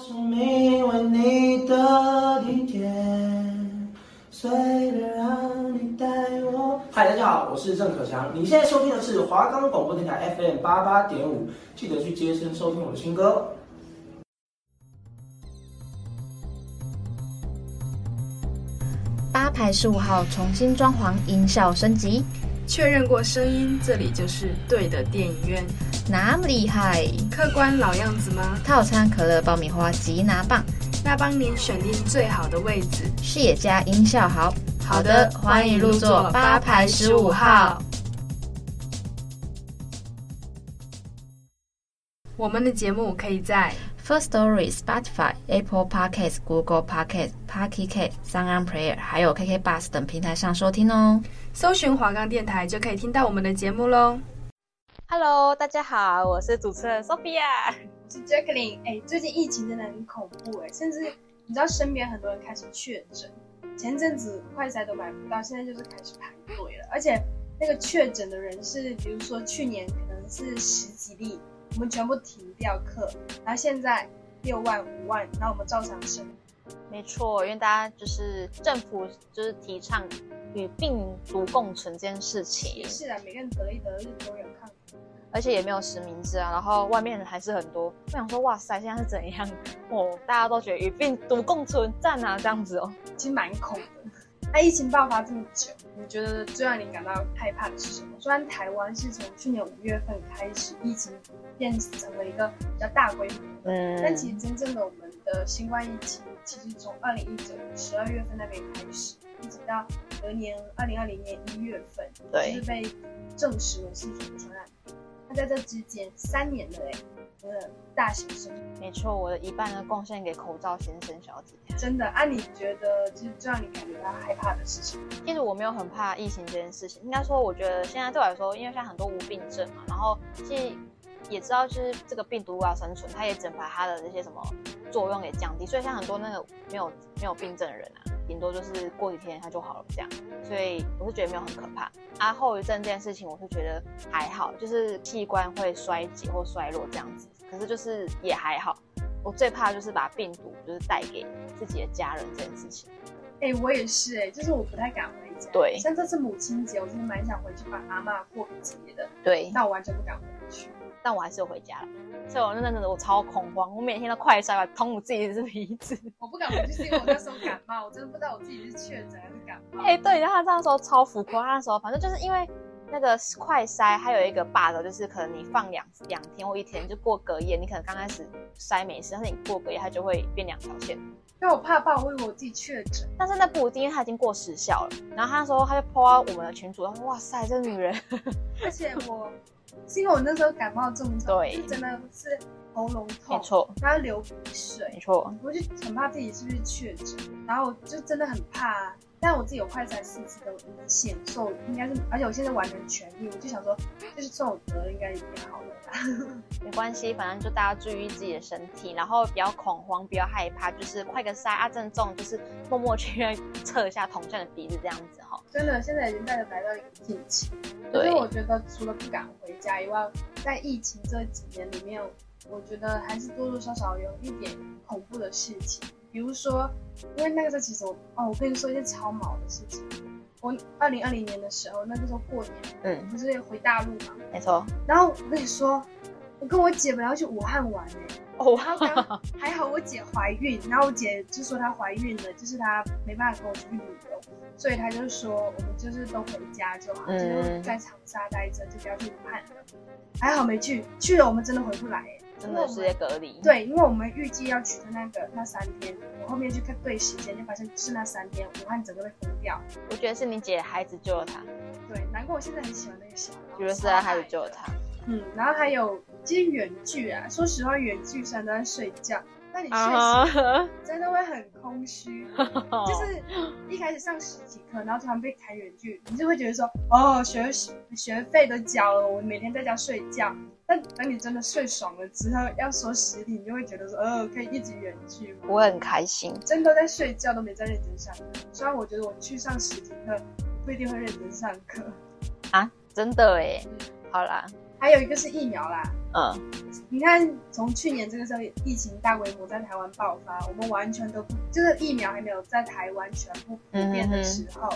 生命为你的地铁，随便让你带我。嗨，大家好，我是郑可强。你现在收听的是华冈广播电台 FM 八八点五，记得去接声收听我的新歌。八排十五号重新装潢，音效升级，确认过声音，这里就是对的电影院。那么厉害？客官老样子吗？套餐可乐、爆米花、吉拿棒，那帮您选定最好的位置，视野加，音效好。好的，欢迎入座八排十五号。我们的节目可以在 First Story、Spotify、Apple Podcasts、Google Podcasts、Pocket Casts、SoundOn Player，还有 KK Bus 等平台上收听哦。搜寻华冈电台就可以听到我们的节目喽。Hello，大家好，我是主持人 Sophia，我是 Jacqueline。哎，最近疫情真的很恐怖哎，甚至你知道身边很多人开始确诊，前阵子快筛都买不到，现在就是开始排队了。而且那个确诊的人是，比如说去年可能是十几例，我们全部停掉课，然后现在六万五万，那我们照常生。没错，因为大家就是政府就是提倡与病毒共存这件事情。是啊，每个人得一得，日都有抗。而且也没有实名制啊，然后外面还是很多。我想说，哇塞，现在是怎样？哦，大家都觉得与病毒共存，赞啊，这样子哦，其实蛮恐的。那、啊、疫情爆发这么久，你觉得最让你感到害怕的是什么？虽然台湾是从去年五月份开始，疫情变成了一个比较大规模，嗯，但其实真正的我们的新冠疫情，其实从二零一九年十二月份那边开始，一直到隔年二零二零年一月份，对，就是被证实为是一种传染。那在这之间三年了嘞，我的大型生，没错，我的一半呢贡献给口罩先生小姐。真的，啊，你觉得就是最让你感觉到害怕的事情？其实我没有很怕疫情这件事情，应该说，我觉得现在对我来说，因为现在很多无病症嘛，然后其实也知道，就是这个病毒要生存，它也只能把它的那些什么作用给降低，所以像很多那个没有没有病症的人啊。顶多就是过几天它就好了这样，所以我是觉得没有很可怕。啊，后遗症这件事情我是觉得还好，就是器官会衰竭或衰落这样子，可是就是也还好。我最怕就是把病毒就是带给自己的家人这件事情。哎、欸，我也是哎、欸，就是我不太敢回家。对，像这次母亲节，我真的蛮想回去把阿妈过节的。对，但我完全不敢回去。但我还是有回家了，所以我那阵子我超恐慌，我每天都快筛，捅我自己的鼻子。我不敢回去是因为我那时候感冒，我真的不知道我自己是确诊还是感冒。哎、欸，对，然后他那时候超浮夸，那时候反正就是因为那个快筛，还有一个 bug，就是可能你放两两天或一天就过隔夜，你可能刚开始筛没事，但是你过隔夜它就会变两条线。因为我怕怕我以为我自己确诊，但是那不一定，因为它已经过时效了。然后他说他就 po 到我们的群主，他说哇塞，这女人，而且我。是因为我那时候感冒重症，对，真的是喉咙痛，没错，然后流鼻水，没错，我就很怕自己是不是确诊，然后我就真的很怕。但我自己有快筛四次都阴性，所以应该是，而且我现在完全痊愈，我就想说，就是这种得了应该也好了吧。没关系，反正就大家注意自己的身体，然后不要恐慌，不要害怕，就是快个筛啊，正中就是默默去 测一下同学的鼻子这样子哈。真的，现在已经带着来到一个境期。对。所以我觉得除了不敢回家以外，在疫情这几年里面，我觉得还是多多少少有一点恐怖的事情。比如说，因为那个时候其实我哦，我跟你说一件超毛的事情。我二零二零年的时候，那个时候过年，嗯，不是回大陆嘛，没错。然后我跟你说，我跟我姐本来要去武汉玩哎、欸，哦，然后刚还好我姐怀孕，然后我姐就说她怀孕了，就是她没办法跟我出去旅游，所以她就说我们就是都回家就好，嗯、就在长沙待着，就不要去武汉了。还好没去，去了我们真的回不来、欸。真的是在隔离。对，因为我们预计要去的那个那三天，我后面去看对时间，就发现是那三天，武汉整个被封掉。我觉得是你姐的孩子救了他。对，难怪我现在很喜欢那个小孩。觉得是他孩子救了他。嗯，然后还有其实远距啊，说实话，远距虽然都在睡觉。那你确实 真的会很空虚，就是一开始上实体课，然后突然被开远距，你就会觉得说，哦，学学费都交了，我每天在家睡觉。但等你真的睡爽了之后，要说实体，你就会觉得说，哦，可以一直远距。我很开心，真的在睡觉都没在认真上课。虽然我觉得我去上实体课不一定会认真上课。啊，真的哎，好啦。还有一个是疫苗啦，嗯，你看从去年这个时候疫情大规模在台湾爆发，我们完全都不就是疫苗还没有在台湾全部普遍的时候。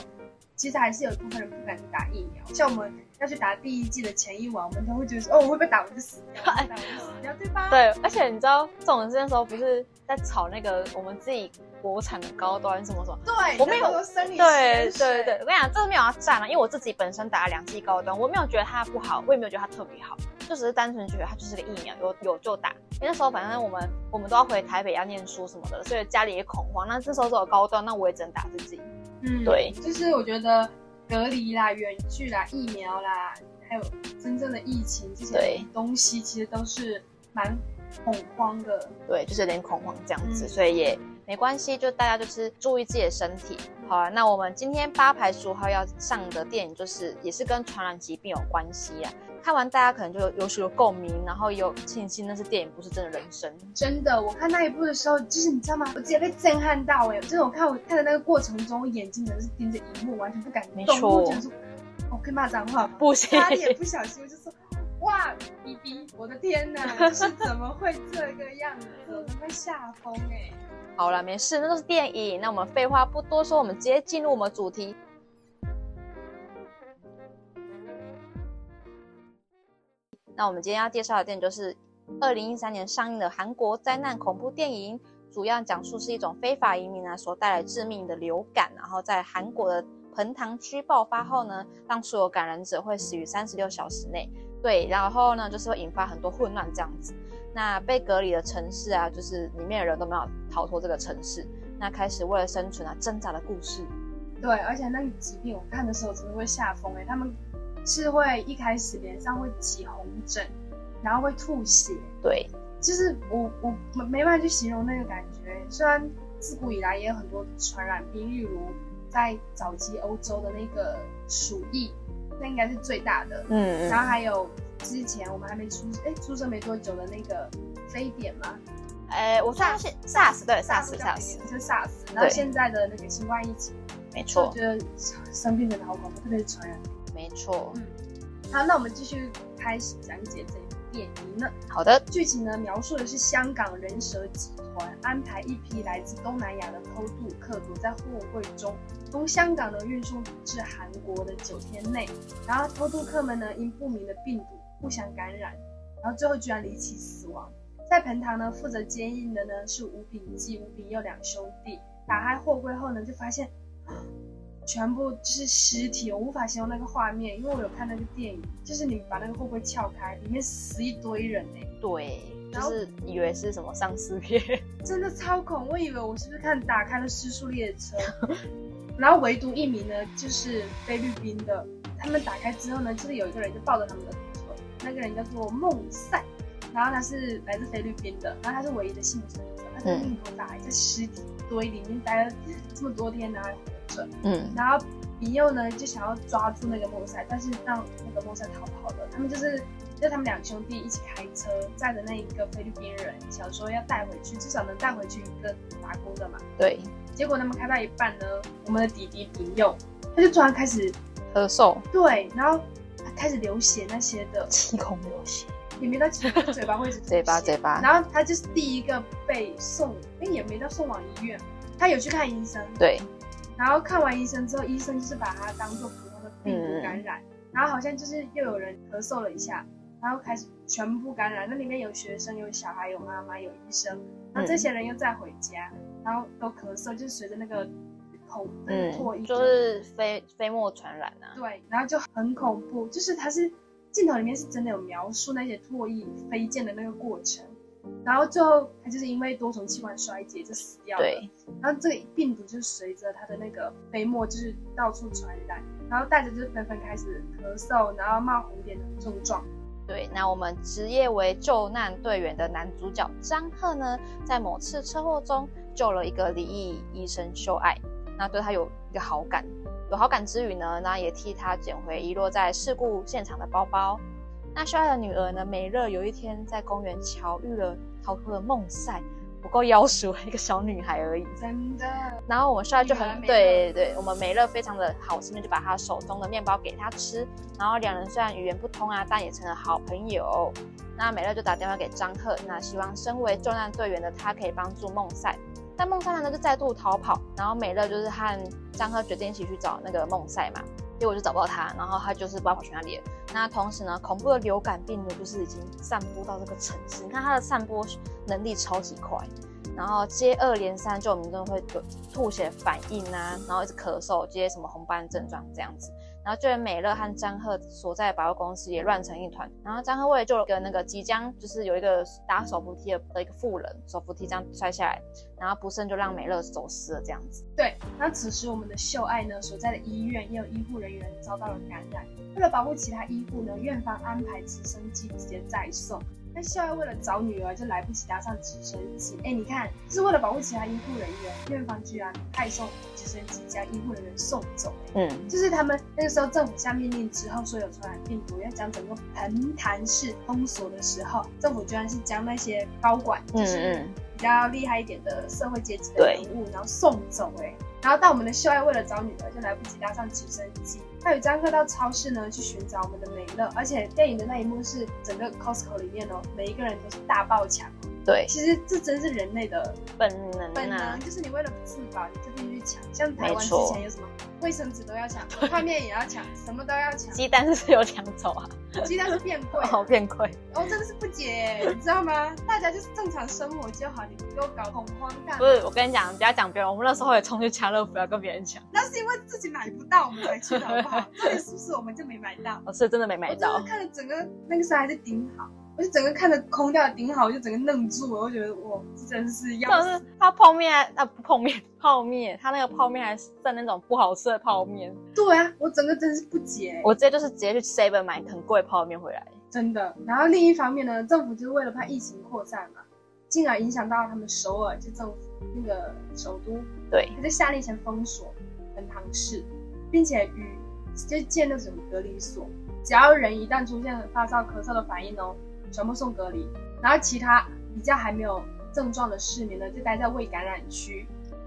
其实还是有一部分人不敢去打疫苗，像我们要去打第一剂的前一晚，我们都会觉得说，哦，我会不会打我就死掉，打我就死掉，对吧？对，而且你知道，这种那时候不是在炒那个我们自己国产的高端什么什么？对，我没有对对对对，我跟你讲，这个没有要战了，因为我自己本身打了两剂高端，我没有觉得它不好，我也没有觉得它特别好，就只是单纯觉得它就是个疫苗，有有就打。因为那时候反正我们我们都要回台北要念书什么的，所以家里也恐慌。那这时候只有高端，那我也只能打自己。嗯，对，就是我觉得隔离啦、远距啦、疫苗啦，还有真正的疫情这些东西，其实都是蛮恐慌的。对，就是有点恐慌这样子，嗯、所以也没关系，就大家就是注意自己的身体。好啊，那我们今天八排十五号要上的电影，就是也是跟传染疾病有关系啊。看完大家可能就有有所共鸣，然后有庆幸那是电影，不是真的人生。真的，我看那一部的时候，就是你知道吗？我直接被震撼到哎！就是我看我看的那个过程中，我眼睛真的是盯着荧幕，完全不敢动。没错。我觉得说，我可以骂脏话吗？不行。差点不小心，我就说，哇，B B，我的天哪，是怎么会这个样子？我都快吓疯哎！好了，没事，那都是电影。那我们废话不多说，我们直接进入我们主题。那我们今天要介绍的电影就是二零一三年上映的韩国灾难恐怖电影，主要讲述是一种非法移民呢所带来致命的流感，然后在韩国的盆塘区爆发后呢，让所有感染者会死于三十六小时内。对，然后呢就是会引发很多混乱这样子。那被隔离的城市啊，就是里面的人都没有逃脱这个城市，那开始为了生存啊挣扎的故事。对，而且那个疾病我看的时候真的会吓疯哎，他们。是会一开始脸上会起红疹，然后会吐血。对，就是我我没没办法去形容那个感觉。虽然自古以来也有很多传染病，例如在早期欧洲的那个鼠疫，那应该是最大的。嗯，然后还有之前我们还没出哎出生没多久的那个非典嘛。哎，我发现 SARS 对 SARS SARS 就 SARS，然后现在的那个新冠疫情，没错，我觉得生病真的好恐怖，特别是传染病。没错，嗯，好，那我们继续开始讲解这部电影呢。好的，剧情呢描述的是香港人蛇集团安排一批来自东南亚的偷渡客躲在货柜中，从香港呢运送至韩国的九天内，然后偷渡客们呢因不明的病毒互相感染，然后最后居然离奇死亡。在彭塘呢负责监狱的呢是吴炳基、吴炳佑两兄弟，打开货柜后呢就发现。全部就是尸体，我无法形容那个画面，因为我有看那个电影，就是你把那个会不会撬开，里面死一堆人呢。对，就是以为是什么丧尸片，真的超恐，我以为我是不是看打开了失速列车，然后唯独一名呢，就是菲律宾的，他们打开之后呢，就是有一个人就抱着他们的腿，那个人叫做孟赛，然后他是来自菲律宾的，然后他是唯一的幸存者，他在命头打开在尸体堆里面待了这么多天呢。嗯，然后比佑呢就想要抓住那个莫塞，但是让那个莫塞逃跑了。他们就是就他们两兄弟一起开车载着那一个菲律宾人，想说要带回去，至少能带回去一个打工的嘛。对。结果他们开到一半呢，我们的弟弟比佑他就突然开始咳嗽，对，然后开始流血那些的，七孔流血，也没到嘴巴会是嘴巴嘴巴。然后他就是第一个被送，哎，也没到送往医院，他有去看医生。对。然后看完医生之后，医生就是把它当做普通的病毒感染，嗯、然后好像就是又有人咳嗽了一下，然后开始全部感染。那里面有学生、有小孩、有妈妈、有医生，然后这些人又再回家，嗯、然后都咳嗽，就随着那个口嗯唾液，就是飞飞沫传染啊。对，然后就很恐怖，就是它是镜头里面是真的有描述那些唾液飞溅的那个过程。然后最后他就是因为多重器官衰竭就死掉了。对。然后这个病毒就随着他的那个飞沫就是到处传染，然后大家就纷纷开始咳嗽，然后冒红点的症状。对。那我们职业为救难队员的男主角张赫呢，在某次车祸中救了一个离异医生秀爱，那对他有一个好感，有好感之余呢，那也替他捡回遗落在事故现场的包包。那秀爱的女儿呢？美乐有一天在公园巧遇了逃脱的孟赛，不够夭寿，一个小女孩而已。真的。然后我们秀爱就很对对，我们美乐非常的好心的就把她手中的面包给她吃。然后两人虽然语言不通啊，但也成了好朋友。那美乐就打电话给张赫，那希望身为救难队员的他可以帮助梦赛。但梦赛呢就再度逃跑，然后美乐就是和张赫决定一起去找那个孟赛嘛，结果就找不到他，然后他就是不知道跑去哪里了。那同时呢，恐怖的流感病毒就是已经散播到这个城市，你看它的散播能力超级快，然后接二连三就有民众会有吐血反应啊，然后一直咳嗽，接什么红斑症状这样子。然后就连美乐和张赫所在的百货公司也乱成一团。然后张赫为了救了个那个即将就是有一个搭手扶梯的的一个妇人，手扶梯这样摔下来，然后不慎就让美乐走失了这样子。对，那此时我们的秀爱呢所在的医院也有医护人员遭到了感染，为了保护其他医护呢，院方安排直升机直接载送。那校外为了找女儿，就来不及搭上直升机。哎，你看，是为了保护其他医护人员，院方居然派送直升机将医护人员送走。嗯，就是他们那个时候政府下命令之后，说有传染病毒要将整个彭潭市封锁的时候，政府居然是将那些高管，就是比较厉害一点的社会阶级的人物，然后送走。哎。然后，到我们的秀爱为了找女儿，就来不及搭上直升机。他与张克到超市呢，去寻找我们的美乐。而且电影的那一幕是整个 Costco 里面哦，每一个人都是大爆抢。对，其实这真是人类的本能啊，本能就是你为了自保，你就必须去抢。像台湾之前有什么卫生纸都要抢，泡面也要抢，什么都要抢。鸡蛋是不是有抢走啊？鸡蛋是变贵，哦，变贵。哦，真的是不解，你知道吗？大家就是正常生活就好，你不要搞恐慌。不是，我跟你讲，不要讲别人，我们那时候也冲去家乐福要跟别人抢。那是因为自己买不到，我们才去的，好不好？这里是不是我们就没买到？我 是真的没买到。我看了整个那个时候还是顶好。我就整个看着空调顶好，我就整个愣住了。我觉得哇，这真是要死！是他泡面还啊不泡面泡面，他那个泡面还是在那种不好吃的泡面。对啊，我整个真是不解。我直接就是直接去 Seven 买很贵的泡面回来。真的。然后另一方面呢，政府就是为了怕疫情扩散嘛，进而影响到他们首尔就政府那个首都，对，他就下令先封锁本堂市，并且与就建那种隔离所，只要人一旦出现发烧、咳嗽的反应哦。全部送隔离，然后其他比较还没有症状的市民呢，就待在未感染区。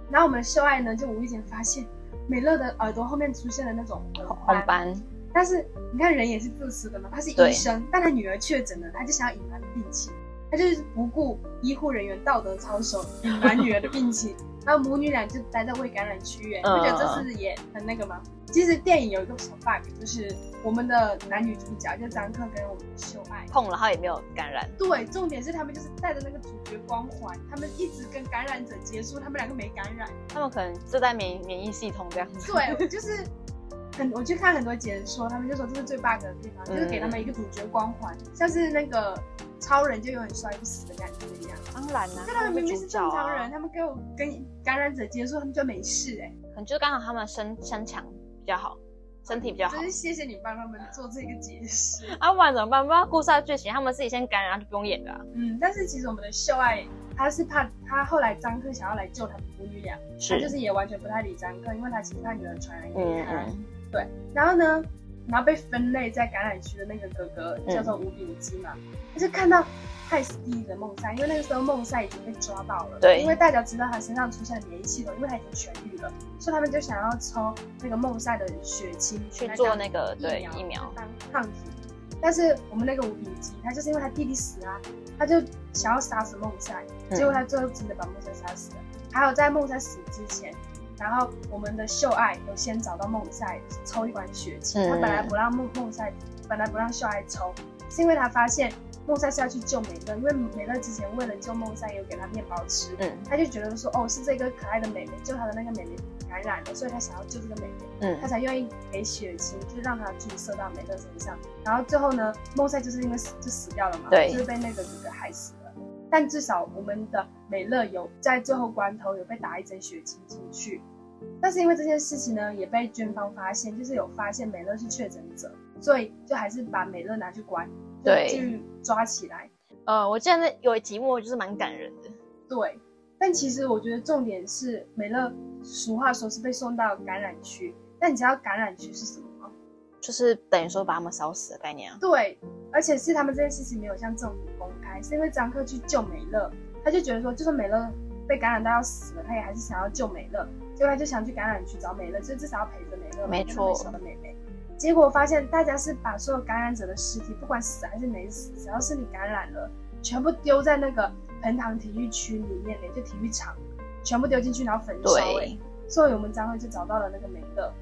然后我们秀爱呢，就无意间发现美乐的耳朵后面出现了那种红斑。但是你看人也是自私的嘛，他是医生，但他女儿确诊了，他就想要隐瞒病情，他就是不顾医护人员道德操守，隐瞒女儿的病情。然后母女俩就待在未感染区域，你不觉得这是也很那个吗？其实电影有一个小 bug，就是我们的男女主角就张克跟我们的秀爱碰了，他也没有感染。对，重点是他们就是带着那个主角光环，他们一直跟感染者接触，他们两个没感染，他们可能自带免免疫系统这样子。对，就是很 我去看很多解说，他们就说这是最 bug 的地方，嗯、就是给他们一个主角光环，像是那个。超人就永远摔不死的感觉一样，当然啦、啊，他们明明是正常人，他们跟我跟感染者接触，他们就没事哎、欸，可能就刚好他们身身强比较好，身体比较好。真是谢谢你帮他们做这个解释。啊，不然怎么办？不然故事的剧情，他们自己先感染，然后就不用演了、啊。嗯，但是其实我们的秀爱，他是怕他后来张克想要来救他们母女俩，是他就是也完全不太理张克，因为他其实他女儿传染给他。嗯、对，然后呢？然后被分类在感染区的那个哥哥叫做吴秉基嘛，嗯、他就看到害死弟弟的梦三，因为那个时候梦三已经被抓到了，对，因为大家知道他身上出现了免疫系统，因为他已经痊愈了，所以他们就想要抽那个梦赛的血清去做那个对疫苗当抗体。但是我们那个吴秉基，他就是因为他弟弟死啊，他就想要杀死梦三，结果他最后真的把梦三杀死了。还有在梦三死之前。然后我们的秀爱有先找到梦赛抽一管血清，他本来不让梦梦赛，本来不让秀爱抽，是因为他发现梦赛是要去救美乐，因为美乐之前为了救梦赛有给他面包吃，嗯，他就觉得说哦是这个可爱的妹妹救他的那个妹妹感染了，所以他想要救这个妹妹，嗯，他才愿意给血清，就让他注射到美乐身上，然后最后呢梦赛就是因为死就死掉了嘛，对，就是被那个哥哥害死了。但至少我们的美乐有在最后关头有被打一针血清进去，但是因为这件事情呢，也被军方发现，就是有发现美乐是确诊者，所以就还是把美乐拿去关，对，去抓起来。呃，我记得那有一题目就是蛮感人的。对，但其实我觉得重点是美乐，俗话说是被送到感染区，但你知道感染区是什么吗？就是等于说把他们烧死的概念啊。对，而且是他们这件事情没有向政府公开，是因为张克去救美乐，他就觉得说，就算美乐被感染到要死了，他也还是想要救美乐，结果他就想去感染区找美乐，就至少要陪着美乐，没错，的妹妹。结果发现大家是把所有感染者的尸体，不管死还是没死，只要是你感染了，全部丢在那个盆塘体育区里面嘞，就体育场，全部丢进去，然后焚烧。哎，所以我们将会就找到了那个美乐。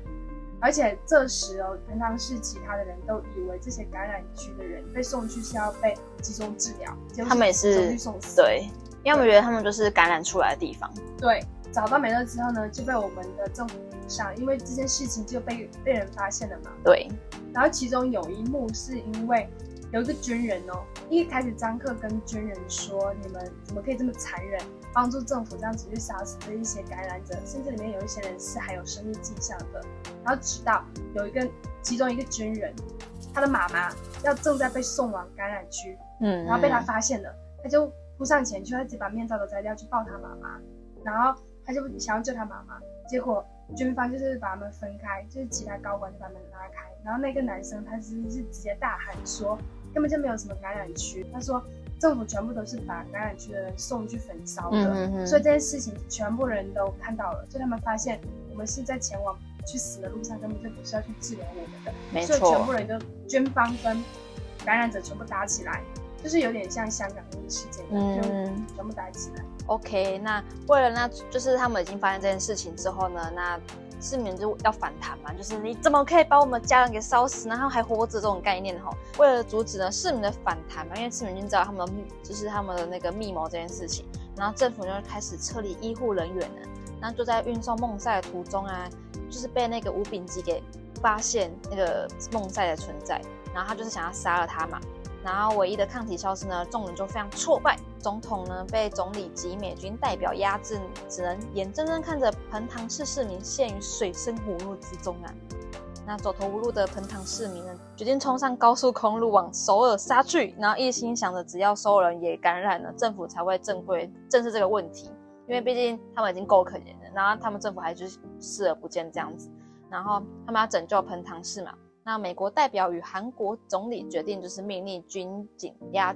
而且这时哦，彭塘市其他的人都以为这些感染区的人被送去是要被集中治疗，结果他们也是送死。对，因为我们觉得他们就是感染出来的地方。对，找到美乐之后呢，就被我们的政府上，因为这件事情就被被人发现了嘛。对。然后其中有一幕是因为有一个军人哦，一开始张克跟军人说：“你们怎么可以这么残忍？”帮助政府这样子去杀死这一些感染者，甚至里面有一些人是还有生命迹象的。然后直到有一个其中一个军人，他的妈妈要正在被送往感染区，嗯，然后被他发现了，他就扑上前去，他直接把面罩都摘掉去抱他妈妈，然后他就想要救他妈妈，结果军方就是把他们分开，就是其他高管就把他们拉开，然后那个男生他是是直接大喊说根本就没有什么感染区，他说。政府全部都是把感染区的人送去焚烧的，嗯、哼哼，所以这件事情全部人都看到了，所以他们发现我们是在前往去死的路上，根本就不是要去治疗我们的，所以全部人就军方跟感染者全部打起来，就是有点像香港那个事件，嗯，就全部打起来。OK，那为了那就是他们已经发现这件事情之后呢，那。市民就要反弹嘛，就是你怎么可以把我们家人给烧死，然后还活着这种概念哈？为了阻止呢市民的反弹嘛，因为市民已经知道他们就是他们的那个密谋这件事情，然后政府就开始撤离医护人员了。那就在运送梦赛的途中啊，就是被那个吴秉基给发现那个梦赛的存在，然后他就是想要杀了他嘛。然后唯一的抗体消失呢，众人就非常挫败。总统呢被总理及美军代表压制，只能眼睁睁看着彭塘市市民陷于水深火热之中啊！那走投无路的彭塘市民呢，决定冲上高速公路往首尔杀去，然后一心想着只要所有人也感染了，政府才会正规正视这个问题。因为毕竟他们已经够可怜了，然后他们政府还就是视而不见这样子，然后他们要拯救彭塘市嘛。那美国代表与韩国总理决定，就是命令军警压，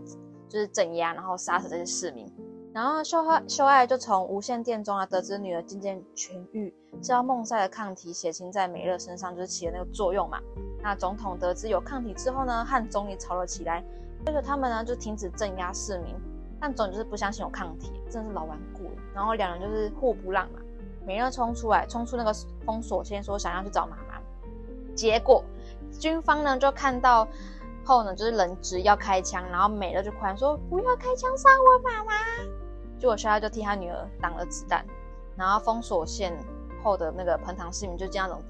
就是镇压，然后杀死这些市民。然后秀爱秀爱就从无线电中啊得知女儿渐渐痊愈，知道梦赛的抗体血清在美乐身上就是起了那个作用嘛。那总统得知有抗体之后呢，和总理吵了起来，要求他们呢就停止镇压市民。但总理就是不相信有抗体，真的是老顽固了。然后两人就是互不让嘛。美乐冲出来，冲出那个封锁线，说想要去找妈妈，结果。军方呢就看到后呢，就是人质要开枪，然后美乐就哭说不要开枪杀我妈妈。结果肖亚就替他女儿挡了子弹，然后封锁线后的那个彭塘市民就这样种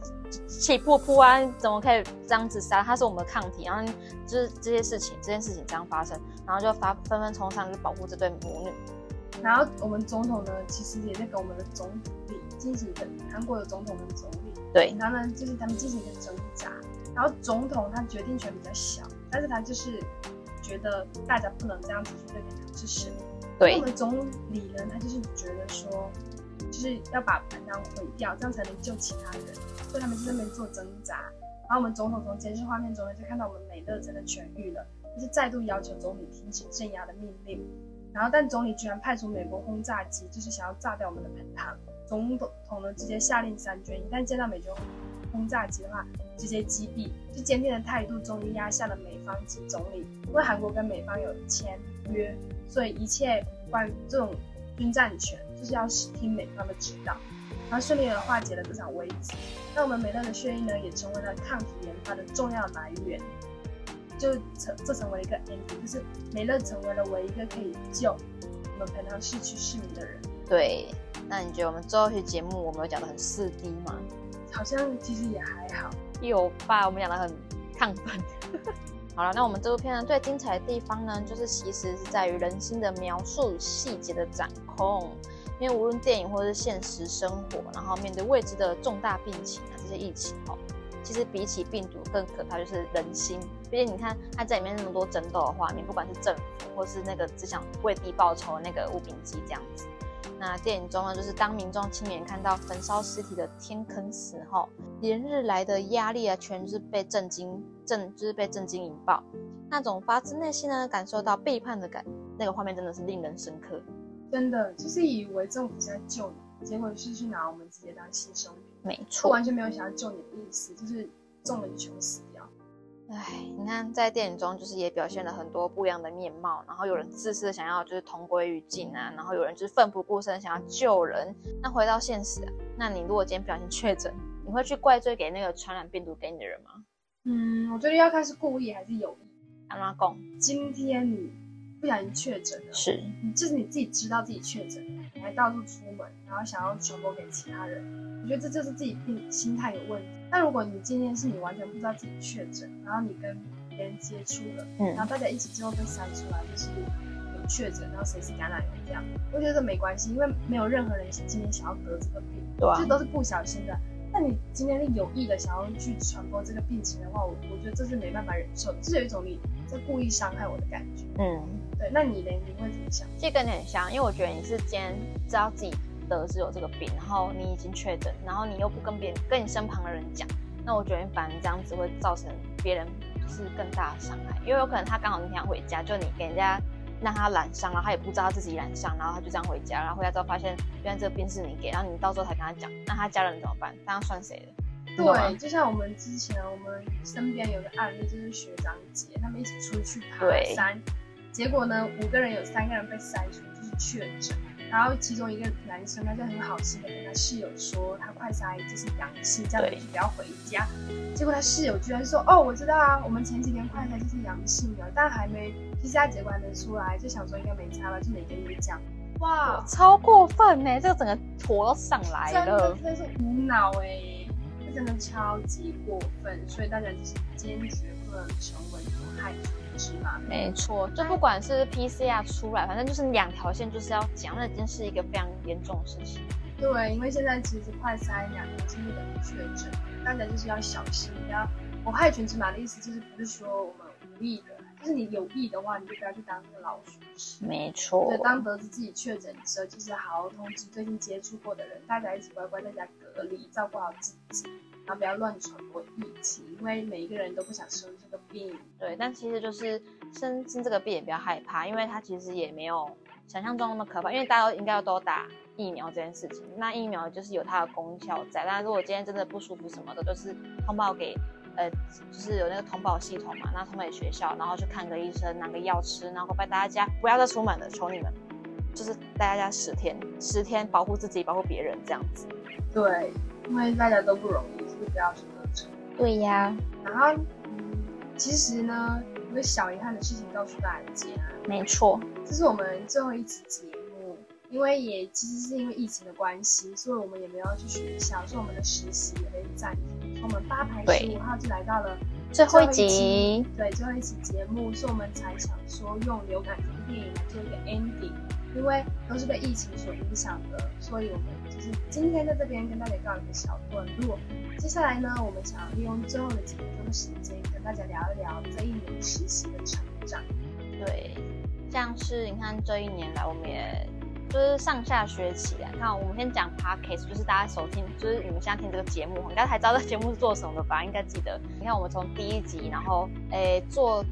气噗噗啊，怎么可以这样子杀？他是我们的抗体，然后就是这些事情，这件事情这样发生，然后就发纷纷冲上去保护这对母女。然后我们总统呢，其实也在跟我们的总理进行一个韩国的总统的总理，对，然后呢就是他们进行一个挣扎。然后总统他决定权比较小，但是他就是觉得大家不能这样子去对待他支持。对，我们总理呢，他就是觉得说，就是要把彭塘毁掉，这样才能救其他人，所以他们就在那边做挣扎。然后我们总统从监视画面中呢，就看到我们美乐真的痊愈了，就是再度要求总理停止镇压的命令。然后但总理居然派出美国轰炸机，就是想要炸掉我们的盆塘。总统呢直接下令三军，一旦见到美军。轰炸机的话，直接击毙。就坚定的态度，终于压下了美方及总理。因为韩国跟美方有签约，所以一切关于这种军战权，就是要听美方的指导。然后顺利的化解了这场危机。那我们美乐的血液呢，也成为了抗体研发的重要来源。就成这成为一个 ending，就是美乐成为了唯一一个可以救我们彭塘市区市民的人。对，那你觉得我们最后一期节目我们有讲的很四 D 吗？好像其实也还好，有吧？我们讲的很亢奋。好了，那我们这部片呢，最精彩的地方呢，就是其实是在于人心的描述与细节的掌控。因为无论电影或者是现实生活，然后面对未知的重大病情啊，这些疫情哦，其实比起病毒更可怕就是人心。毕竟你看，它在里面那么多争斗的画面，不管是政府或是那个只想为地报仇的那个吴秉基这样子。那电影中呢，就是当民众亲眼看到焚烧尸体的天坑时候，连日来的压力啊，全是被震惊震，就是被震惊引爆。那种发自内心呢，感受到背叛的感，那个画面真的是令人深刻。真的，就是以为政府在救你，结果是去拿我们直接当牺牲品。没错，完全没有想要救你的意思，就是中了就全死掉。哎，你看在电影中就是也表现了很多不一样的面貌，然后有人自私的想要就是同归于尽啊，然后有人就是奋不顾身想要救人。那回到现实啊，那你如果今天不小心确诊，你会去怪罪给那个传染病毒给你的人吗？嗯，我觉得要看是故意还是有意。阿妈讲，今天你不小心确诊了，是，你就是你自己知道自己确诊还到处出门，然后想要传播给其他人，我觉得这就是自己病心态有问题。那如果你今天是你完全不知道自己确诊，然后你跟别人接触了，嗯，然后大家一起之后被筛出来就是有确诊，然后谁是感染源这样，我觉得这没关系，因为没有任何人今天想要得这个病，对啊，这都是不小心的。那你今天是有意的想要去传播这个病情的话，我我觉得这是没办法忍受，这是有一种你在故意伤害我的感觉。嗯，对。那你呢？你会怎么想？其实跟你很像，因为我觉得你是今天知道自己。得是有这个病，然后你已经确诊，然后你又不跟别人、跟你身旁的人讲，那我觉得反而这样子会造成别人就是更大的伤害，因为有可能他刚好那天要回家，就你给人家让他染上，然后他也不知道他自己染上，然后他就这样回家，然后回家之后发现原来这个病是你给，然后你到时候才跟他讲，那他家人怎么办？那他算谁的？对，就像我们之前我们身边有个案例，就是学长姐他们一起出去爬山，结果呢五个人有三个人被筛出就是确诊。然后其中一个男生他就很好心的跟他室友说，他快筛就是阳性，这样子不要回家。结果他室友居然说，哦，我知道啊，我们前几天快筛就是阳性的，但还没 PCR 结果还没出来，就想说应该没差吧，就没跟你讲。哇，超过分呢，这个整个坨都上来了，真的是无脑哎，这真的超级过分，所以大家就是坚决不能成为有害者。是吗？没错，就不管是 PCR 出来，反正就是两条线，就是要讲，那已经是一个非常严重的事情。对，因为现在其实快筛两条线就等于确诊，大家就是要小心，不要有害群之马的意思，就是不是说我们无意的，就是你有意的话，你就不要去当那个老鼠屎。没错。对，当得知自己确诊的时候，就是好好通知最近接触过的人，大家一起乖乖在家隔离，照顾好自己。然后不要乱传播疫情，因为每一个人都不想生这个病。对，但其实就是生生这个病也不要害怕，因为它其实也没有想象中那么可怕。因为大家都应该要都打疫苗这件事情，那疫苗就是有它的功效在。那如果今天真的不舒服什么的，就是通报给呃，就是有那个通报系统嘛，那通报给学校，然后去看个医生，拿个药吃，然后拜大家不要再出门了，求你们，就是待在家十天，十天保护自己，保护别人这样子。对，因为大家都不容易。所以不要去得逞。对呀，然后，嗯，其实呢，一个小遗憾的事情告诉大家。没错，这是我们最后一次节目，因为也其实是因为疫情的关系，所以我们也没有去学校，所以我们的实习也被暂停。我们八排十五号就来到了最后一集，对，最后一期节目，所以我们才想说用流感这部电影来做一个 ending，因为都是被疫情所影响的，所以我们。就是今天在这边跟大家告一个小段落。接下来呢，我们想要利用最后的几分钟的时间，跟大家聊一聊这一年实习的成长。对，像是你看这一年来，我们也就是上下学期啊，那，我们先讲 Podcast，就是大家首听，就是你们现在听这个节目，应该还知道这节目是做什么的吧？应该记得。你看我们从第一集，然后诶做，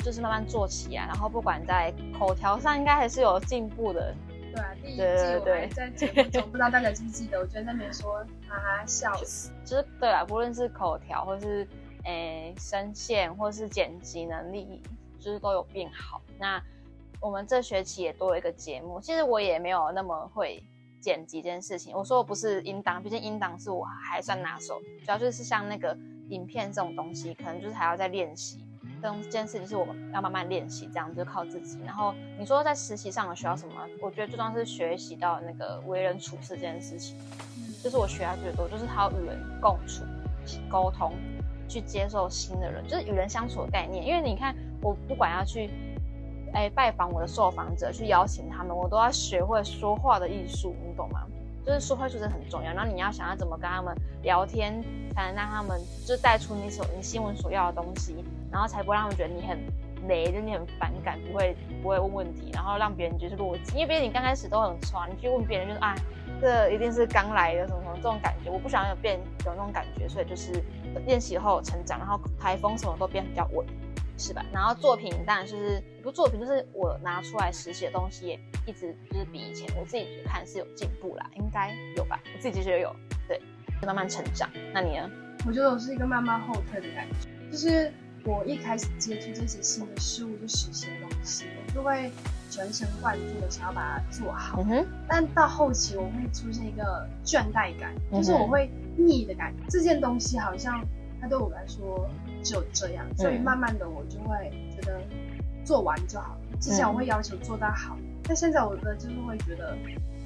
就是慢慢做起来，然后不管在口条上，应该还是有进步的。对啊，第一季我还在节目中，不知道大家记不记得？我觉得那边说哈哈笑死，就是对啊，不论是口条，或是诶声线，或是剪辑能力，就是都有变好。那我们这学期也多了一个节目，其实我也没有那么会剪辑这件事情。我说我不是音档，毕竟音档是我还算拿手，主要就是像那个影片这种东西，可能就是还要再练习。这件事情是我们要慢慢练习，这样就靠自己。然后你说在实习上有学到什么？我觉得最重要是学习到那个为人处事这件事情，就是我学到最多，就是他要与人共处、沟通、去接受新的人，就是与人相处的概念。因为你看，我不管要去哎拜访我的受访者，去邀请他们，我都要学会说话的艺术，你懂吗？就是说话就是很重要。然后你要想要怎么跟他们聊天，才能让他们就带出你所你新闻所要的东西。然后才不会让他们觉得你很雷，就你很反感，不会不会问问题，然后让别人觉得逻辑。因为别人你刚开始都很传，你去问别人就是啊，这一定是刚来的什么什么这种感觉，我不想有变有那种感觉，所以就是练习后成长，然后台风什么都变比较稳，是吧？然后作品当然就是不作品，就是我拿出来实习的东西也一直就是比以前我自己看是有进步啦，应该有吧？我自己其实也有，对，慢慢成长。那你呢？我觉得我是一个慢慢后退的感觉，就是我一开始接触这些新的事物，就实习的东西，我就会全神贯注的想要把它做好。嗯哼、但到后期我会出现一个倦怠感，就是我会腻的感觉。这件东西好像它对我来说只有这样，所以慢慢的我就会觉得做完就好。之前我会要求做到好，嗯、但现在我的就是会觉得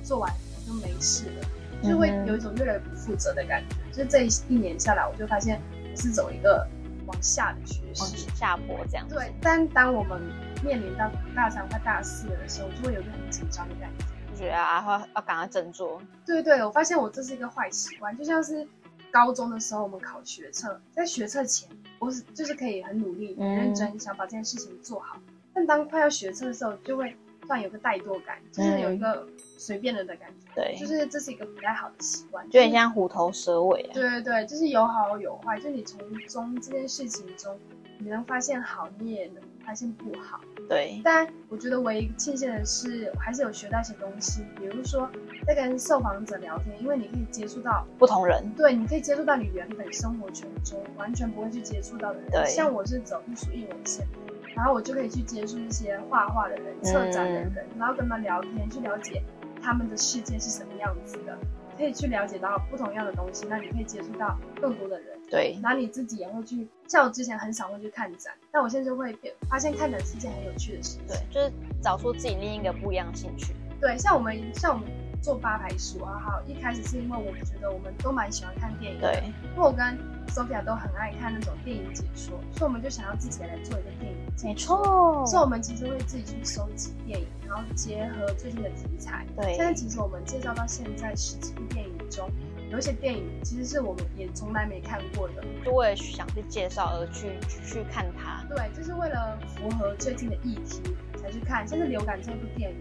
做完就没事了。就会有一种越来越不负责的感觉。就是这一年下来，我就发现我是走一个往下的趋势，下坡这样。对，但当我们面临到大三快大四的时候，我就会有一个很紧张的感觉，就觉得啊，要要赶快振作。对对，我发现我这是一个坏习惯，就像是高中的时候我们考学测，在学测前，我是就是可以很努力、很认真，想把这件事情做好。嗯、但当快要学车的时候，就会突然有个怠惰感，就是有一个。嗯随便了的感觉，对，就是这是一个不太好的习惯，就很像虎头蛇尾啊。对对对，就是有好有坏，就你从中这件事情中，你能发现好，你也能发现不好。对，但我觉得唯一庆幸的是，我还是有学到一些东西，比如说在跟受访者聊天，因为你可以接触到不同人，对，你可以接触到你原本生活圈中完全不会去接触到的人。对，像我是走艺术艺文线，然后我就可以去接触一些画画的人、策展的人，嗯、然后跟他们聊天，去了解。他们的世界是什么样子的？可以去了解到不同样的东西，那你可以接触到更多的人。对，然后你自己也会去，像我之前很少会去看展，但我现在就会变，发现看展是件很有趣的事情。对，就是找出自己另一个不一样的兴趣。对，像我们，像我们。做八排书啊，好，一开始是因为我觉得我们都蛮喜欢看电影的，对，因为我跟 Sophia 都很爱看那种电影解说，所以我们就想要自己来做一个电影解说。没错，所以我们其实会自己去收集电影，然后结合最近的题材。对，现在其实我们介绍到现在十几部电影中，有一些电影其实是我们也从来没看过的，就为了想去介绍而去去看它。对，就是为了符合最近的议题才去看。像是流感这部电影，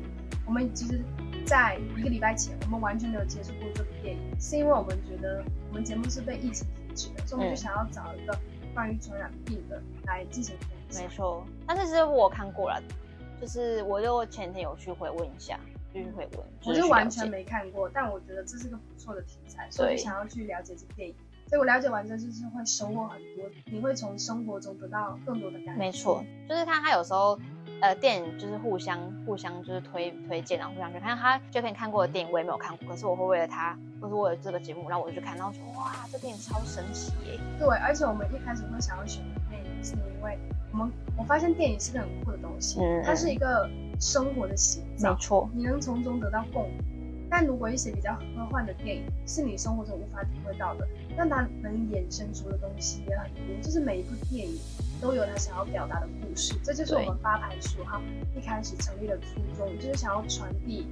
我们其实。在一个礼拜前，我们完全没有接触过这部电影，是因为我们觉得我们节目是被疫情停止的，所以我们就想要找一个关于传染病的来进行分析。没错，但是其实我看过了，就是我就前天有去回问一下，去回问。我就完全没看过，但我觉得这是个不错的题材，所以想要去了解这部电影。所以我了解完之后，就是会收获很多，你会从生活中得到更多的感觉。没错，就是他，他有时候。呃，电影就是互相互相就是推推荐，然后互相去看。他就可以看过的电影我也没有看过，可是我会为了他，或是为了这个节目，然后我就去看，然后说哇，这电影超神奇耶！对，而且我们一开始会想要选电影，是因为我们我发现电影是个很酷的东西，嗯、它是一个生活的写照，没错，你能从中得到共鸣。但如果一些比较科幻的电影是你生活中无法体会到的，但它能衍生出的东西也很多，就是每一部电影。都有它想要表达的故事，这就是我们八排书哈一开始成立的初衷，就是想要传递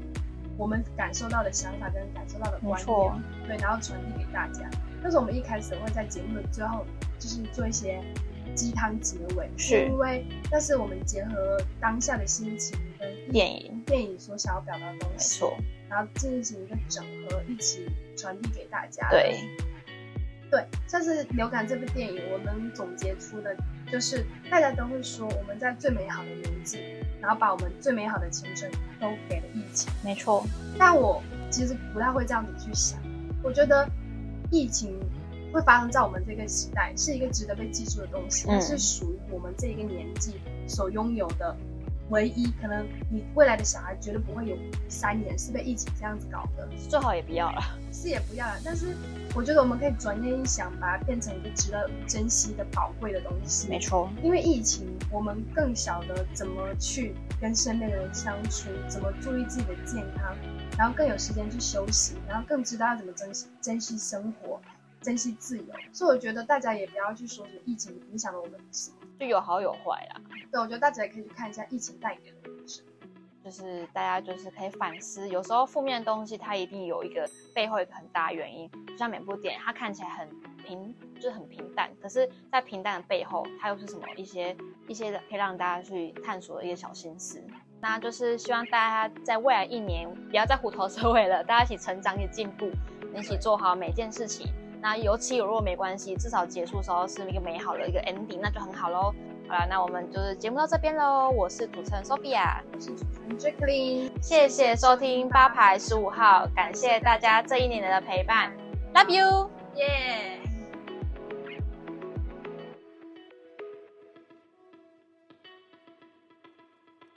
我们感受到的想法跟感受到的观点，对，然后传递给大家。但是我们一开始会在节目的最后，就是做一些鸡汤结尾，是因为那是我们结合当下的心情跟电影电影所想要表达的东西，没错，然后进行一个整合，一起传递给大家。对。对，像是流感这部电影，我能总结出的，就是大家都会说我们在最美好的年纪，然后把我们最美好的青春都给了疫情。没错，但我其实不太会这样子去想，我觉得疫情会发生在我们这个时代，是一个值得被记住的东西，嗯、是属于我们这一个年纪所拥有的。唯一可能，你未来的小孩绝对不会有三年是被疫情这样子搞的，最好也不要了，是也不要了。但是我觉得我们可以转念一想，把它变成一个值得珍惜的宝贵的东西。没错，因为疫情，我们更晓得怎么去跟身边的人相处，怎么注意自己的健康，然后更有时间去休息，然后更知道要怎么珍惜珍惜生活，珍惜自由。所以我觉得大家也不要去说什么疫情影响了我们什么。就有好有坏啦，对，我觉得大家也可以去看一下疫情带给的故事，就是大家就是可以反思，有时候负面的东西它一定有一个背后一个很大原因，就像每部电影它看起来很平，就是很平淡，可是，在平淡的背后，它又是什么一些一些可以让大家去探索的一些小心思。那就是希望大家在未来一年不要再虎头蛇尾了，大家一起成长，一起进步，一起做好每件事情。那有起有落没关系，至少结束的时候是一个美好的一个 ending，那就很好喽。好了，那我们就是节目到这边喽。我是主持人 Sophia，我是主持人 Jacqueline，谢谢收听八排十五号，感谢大家这一年的陪伴，Love you，耶。